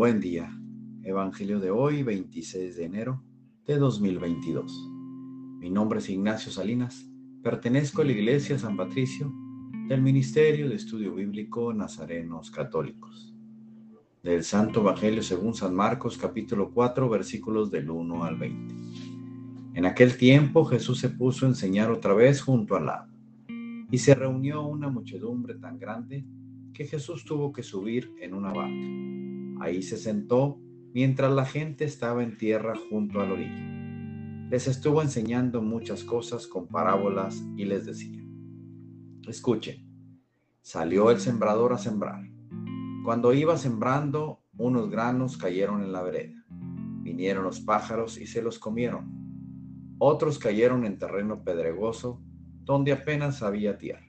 Buen día. Evangelio de hoy, 26 de enero de 2022. Mi nombre es Ignacio Salinas. Pertenezco a la Iglesia San Patricio del Ministerio de Estudio Bíblico Nazarenos Católicos. Del Santo Evangelio según San Marcos capítulo 4 versículos del 1 al 20. En aquel tiempo Jesús se puso a enseñar otra vez junto al lago y se reunió una muchedumbre tan grande que Jesús tuvo que subir en una barca Ahí se sentó mientras la gente estaba en tierra junto a la orilla. Les estuvo enseñando muchas cosas con parábolas y les decía, escuchen, salió el sembrador a sembrar. Cuando iba sembrando, unos granos cayeron en la vereda. Vinieron los pájaros y se los comieron. Otros cayeron en terreno pedregoso, donde apenas había tierra.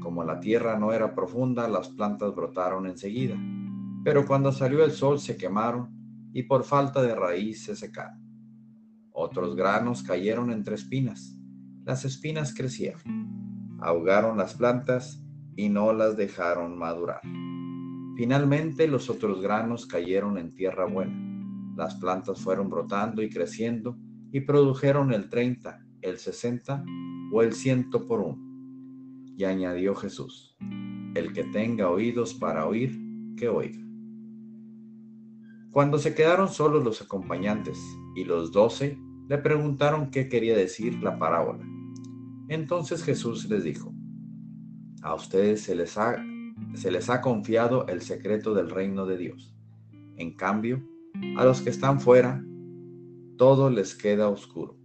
Como la tierra no era profunda, las plantas brotaron enseguida pero cuando salió el sol se quemaron y por falta de raíz se secaron. Otros granos cayeron entre espinas. Las espinas crecieron, ahogaron las plantas y no las dejaron madurar. Finalmente los otros granos cayeron en tierra buena. Las plantas fueron brotando y creciendo y produjeron el 30, el 60 o el ciento por uno. Y añadió Jesús, el que tenga oídos para oír, que oiga. Cuando se quedaron solos los acompañantes y los doce le preguntaron qué quería decir la parábola. Entonces Jesús les dijo, a ustedes se les ha, se les ha confiado el secreto del reino de Dios. En cambio, a los que están fuera, todo les queda oscuro.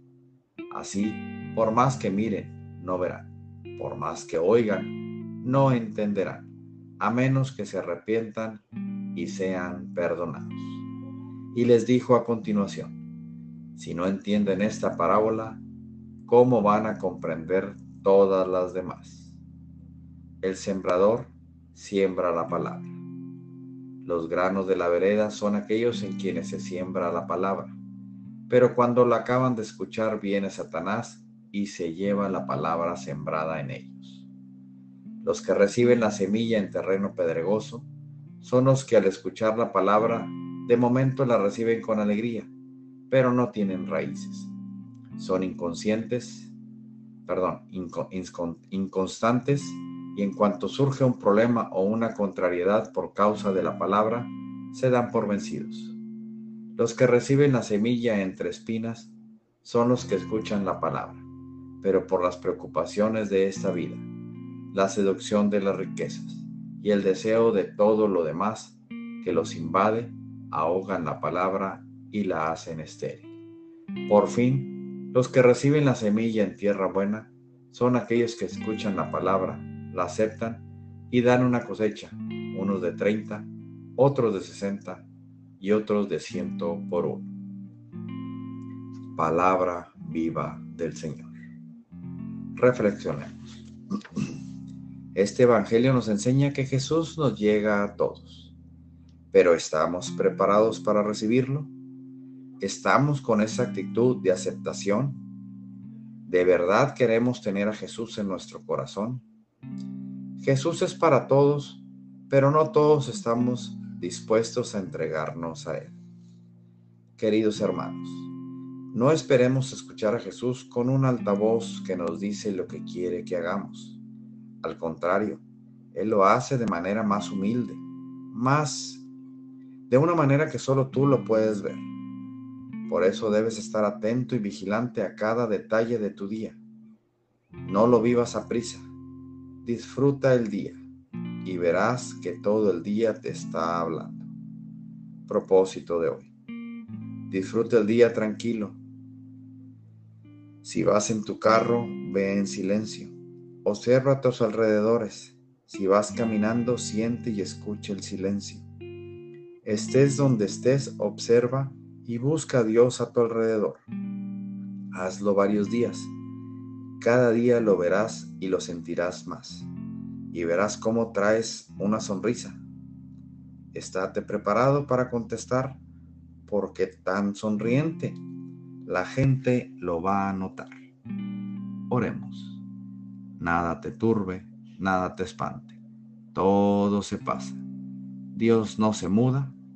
Así, por más que miren, no verán. Por más que oigan, no entenderán, a menos que se arrepientan y sean perdonados y les dijo a continuación, si no entienden esta parábola, ¿cómo van a comprender todas las demás? El sembrador siembra la palabra. Los granos de la vereda son aquellos en quienes se siembra la palabra, pero cuando la acaban de escuchar viene Satanás y se lleva la palabra sembrada en ellos. Los que reciben la semilla en terreno pedregoso son los que al escuchar la palabra de momento la reciben con alegría, pero no tienen raíces. Son inconscientes, perdón, inconstantes y en cuanto surge un problema o una contrariedad por causa de la palabra, se dan por vencidos. Los que reciben la semilla entre espinas son los que escuchan la palabra, pero por las preocupaciones de esta vida, la seducción de las riquezas y el deseo de todo lo demás que los invade, ahogan la palabra y la hacen estéril. Por fin, los que reciben la semilla en tierra buena son aquellos que escuchan la palabra, la aceptan y dan una cosecha, unos de 30, otros de 60 y otros de ciento por uno. Palabra viva del Señor. Reflexionemos. Este Evangelio nos enseña que Jesús nos llega a todos pero ¿estamos preparados para recibirlo? ¿Estamos con esa actitud de aceptación? ¿De verdad queremos tener a Jesús en nuestro corazón? Jesús es para todos, pero no todos estamos dispuestos a entregarnos a Él. Queridos hermanos, no esperemos escuchar a Jesús con un altavoz que nos dice lo que quiere que hagamos. Al contrario, Él lo hace de manera más humilde, más de una manera que solo tú lo puedes ver. Por eso debes estar atento y vigilante a cada detalle de tu día. No lo vivas a prisa. Disfruta el día y verás que todo el día te está hablando. Propósito de hoy. Disfruta el día tranquilo. Si vas en tu carro, ve en silencio. Observa a tus alrededores. Si vas caminando, siente y escucha el silencio. Estés donde estés, observa y busca a Dios a tu alrededor. Hazlo varios días. Cada día lo verás y lo sentirás más. Y verás cómo traes una sonrisa. Estate preparado para contestar porque tan sonriente la gente lo va a notar. Oremos. Nada te turbe, nada te espante. Todo se pasa. Dios no se muda